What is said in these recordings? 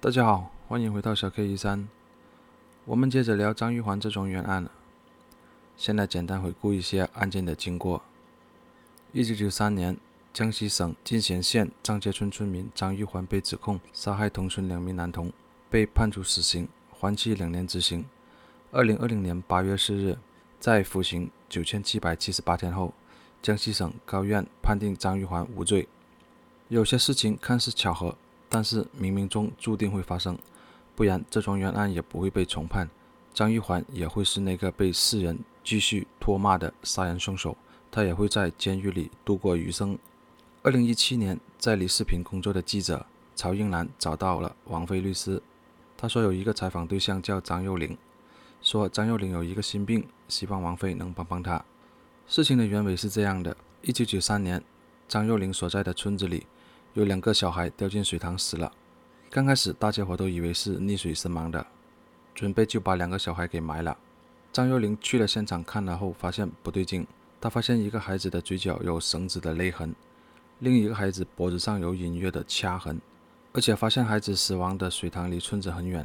大家好，欢迎回到小 K 一三。我们接着聊张玉环这桩冤案。先来简单回顾一些案件的经过。一九九三年，江西省进贤县张街村村民张玉环被指控杀害同村两名男童，被判处死刑，缓期两年执行。二零二零年八月四日，在服刑九千七百七十八天后，江西省高院判定张玉环无罪。有些事情看似巧合，但是冥冥中注定会发生，不然这桩冤案也不会被重判，张玉环也会是那个被世人继续唾骂的杀人凶手，他也会在监狱里度过余生。二零一七年，在李世平工作的记者曹英兰找到了王菲律师，他说有一个采访对象叫张幼玲，说张幼玲有一个心病，希望王菲能帮帮他。事情的原委是这样的：一九九三年，张幼玲所在的村子里。有两个小孩掉进水塘死了。刚开始大家伙都以为是溺水身亡的，准备就把两个小孩给埋了。张幼玲去了现场看了后，发现不对劲。她发现一个孩子的嘴角有绳子的勒痕，另一个孩子脖子上有隐约的掐痕，而且发现孩子死亡的水塘离村子很远，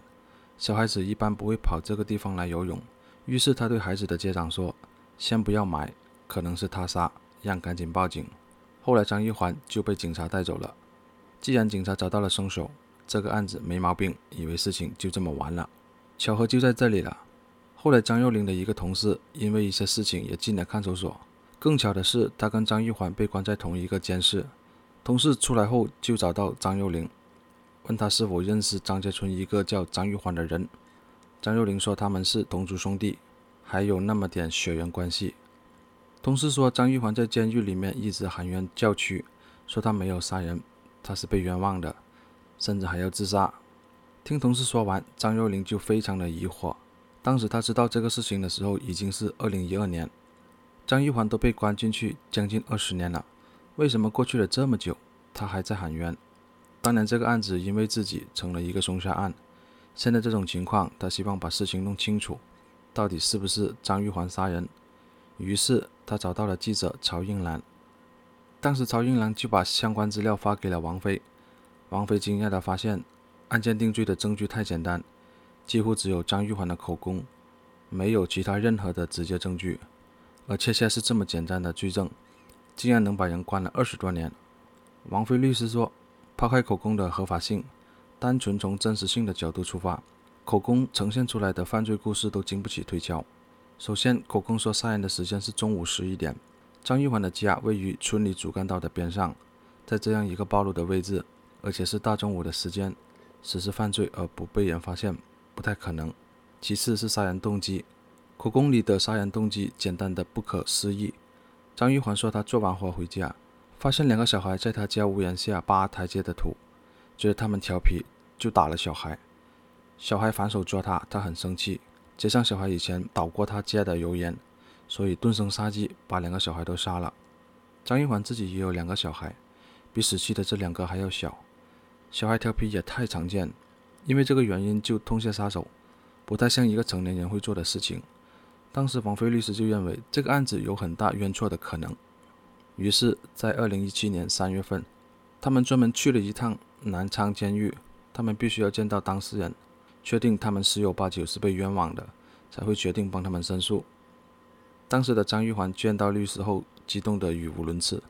小孩子一般不会跑这个地方来游泳。于是他对孩子的家长说：“先不要埋，可能是他杀，让赶紧报警。”后来张玉环就被警察带走了。既然警察找到了凶手，这个案子没毛病，以为事情就这么完了。巧合就在这里了。后来张幼玲的一个同事因为一些事情也进了看守所。更巧的是，他跟张玉环被关在同一个监室。同事出来后就找到张幼玲，问他是否认识张家村一个叫张玉环的人。张幼玲说他们是同族兄弟，还有那么点血缘关系。同事说张玉环在监狱里面一直喊冤叫屈，说他没有杀人。他是被冤枉的，甚至还要自杀。听同事说完，张幼玲就非常的疑惑。当时他知道这个事情的时候，已经是二零一二年，张玉环都被关进去将近二十年了，为什么过去了这么久，他还在喊冤？当年这个案子因为自己成了一个凶杀案，现在这种情况，他希望把事情弄清楚，到底是不是张玉环杀人？于是他找到了记者曹英兰。当时曹英兰就把相关资料发给了王菲，王菲惊讶地发现，案件定罪的证据太简单，几乎只有张玉环的口供，没有其他任何的直接证据，而恰恰是这么简单的罪证，竟然能把人关了二十多年。王菲律师说，抛开口供的合法性，单纯从真实性的角度出发，口供呈现出来的犯罪故事都经不起推敲。首先，口供说杀人的时间是中午十一点。张玉环的家位于村里主干道的边上，在这样一个暴露的位置，而且是大中午的时间，实施犯罪而不被人发现，不太可能。其次是杀人动机，口供里的杀人动机简单的不可思议。张玉环说，他做完活回家，发现两个小孩在他家屋檐下扒台阶的土，觉得他们调皮，就打了小孩。小孩反手抓他，他很生气，加上小孩以前捣过他家的油盐。所以顿生杀机，把两个小孩都杀了。张玉环自己也有两个小孩，比死去的这两个还要小。小孩调皮也太常见，因为这个原因就痛下杀手，不太像一个成年人会做的事情。当时王菲律师就认为这个案子有很大冤错的可能，于是，在二零一七年三月份，他们专门去了一趟南昌监狱，他们必须要见到当事人，确定他们十有八九是被冤枉的，才会决定帮他们申诉。当时的张玉环见到律师后，激动得语无伦次。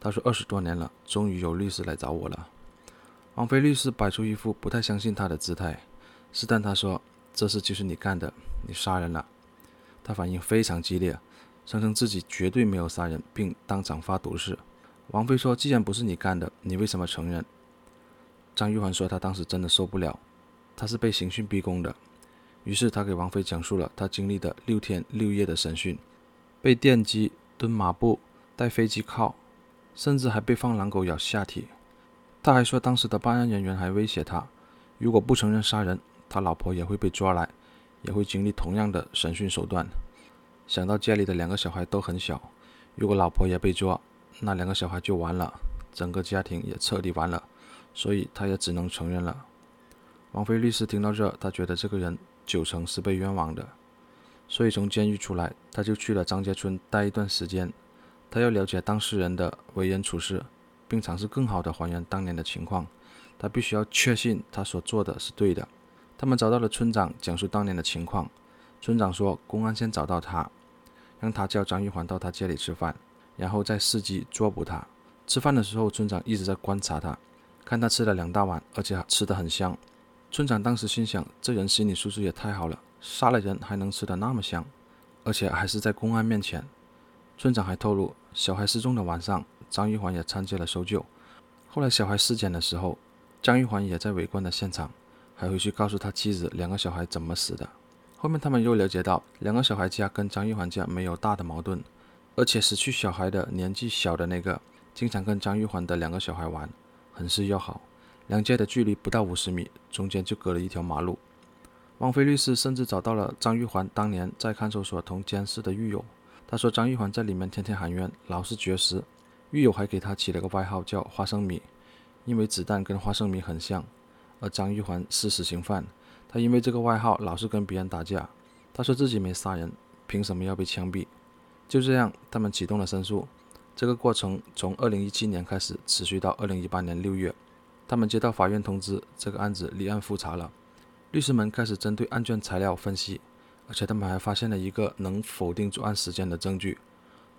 他说：“二十多年了，终于有律师来找我了。”王菲律师摆出一副不太相信他的姿态，试探他说：“这事就是你干的，你杀人了。”他反应非常激烈，声称自己绝对没有杀人，并当场发毒誓。王菲说：“既然不是你干的，你为什么承认？”张玉环说：“他当时真的受不了，他是被刑讯逼供的。”于是他给王菲讲述了他经历的六天六夜的审讯。被电击、蹲马步、戴飞机靠，甚至还被放狼狗咬下体。他还说，当时的办案人员还威胁他，如果不承认杀人，他老婆也会被抓来，也会经历同样的审讯手段。想到家里的两个小孩都很小，如果老婆也被抓，那两个小孩就完了，整个家庭也彻底完了。所以他也只能承认了。王菲律师听到这，他觉得这个人九成是被冤枉的。所以从监狱出来，他就去了张家村待一段时间。他要了解当事人的为人处事，并尝试更好地还原当年的情况。他必须要确信他所做的是对的。他们找到了村长，讲述当年的情况。村长说，公安先找到他，让他叫张玉环到他家里吃饭，然后再伺机捉捕他。吃饭的时候，村长一直在观察他，看他吃了两大碗，而且吃得很香。村长当时心想，这人心理素质也太好了，杀了人还能吃得那么香，而且还是在公安面前。村长还透露，小孩失踪的晚上，张玉环也参加了搜救。后来小孩尸检的时候，张玉环也在围观的现场，还回去告诉他妻子两个小孩怎么死的。后面他们又了解到，两个小孩家跟张玉环家没有大的矛盾，而且失去小孩的年纪小的那个，经常跟张玉环的两个小孩玩，很是要好。两家的距离不到五十米，中间就隔了一条马路。汪菲律师甚至找到了张玉环当年在看守所同监视的狱友。他说张玉环在里面天天喊冤，老是绝食。狱友还给他起了个外号叫“花生米”，因为子弹跟花生米很像。而张玉环是死刑犯，他因为这个外号老是跟别人打架。他说自己没杀人，凭什么要被枪毙？就这样，他们启动了申诉。这个过程从二零一七年开始，持续到二零一八年六月。他们接到法院通知，这个案子立案复查了。律师们开始针对案卷材料分析。而且他们还发现了一个能否定作案时间的证据。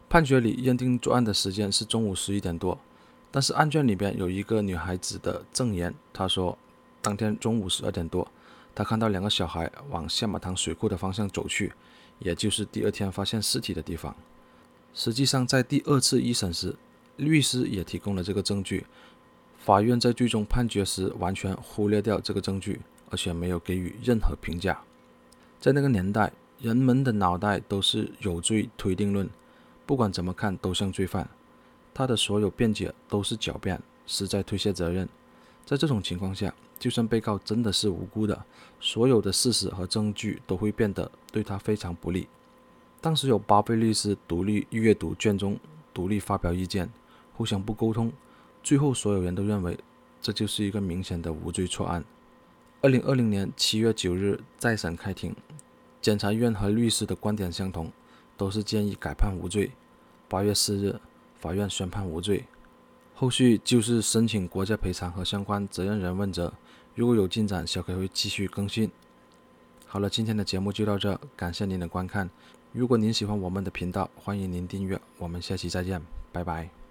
判决里认定作案的时间是中午十一点多，但是案卷里边有一个女孩子的证言，她说当天中午十二点多，她看到两个小孩往下马塘水库的方向走去，也就是第二天发现尸体的地方。实际上，在第二次一审时，律师也提供了这个证据。法院在最终判决时完全忽略掉这个证据，而且没有给予任何评价。在那个年代，人们的脑袋都是有罪推定论，不管怎么看都像罪犯。他的所有辩解都是狡辩，是在推卸责任。在这种情况下，就算被告真的是无辜的，所有的事实和证据都会变得对他非常不利。当时有八位律师独立阅读卷宗，独立发表意见，互相不沟通，最后所有人都认为这就是一个明显的无罪错案。二零二零年七月九日再审开庭，检察院和律师的观点相同，都是建议改判无罪。八月四日，法院宣判无罪。后续就是申请国家赔偿和相关责任人问责。如果有进展，小 K 会继续更新。好了，今天的节目就到这，感谢您的观看。如果您喜欢我们的频道，欢迎您订阅。我们下期再见，拜拜。